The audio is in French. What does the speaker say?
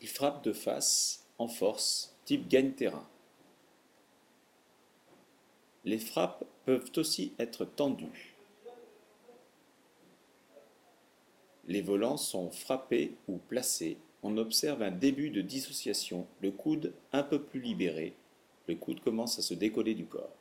Il frappe de face, en force, type gagne-terrain. Les frappes peuvent aussi être tendues. Les volants sont frappés ou placés. On observe un début de dissociation, le coude un peu plus libéré. Le coude commence à se décoller du corps.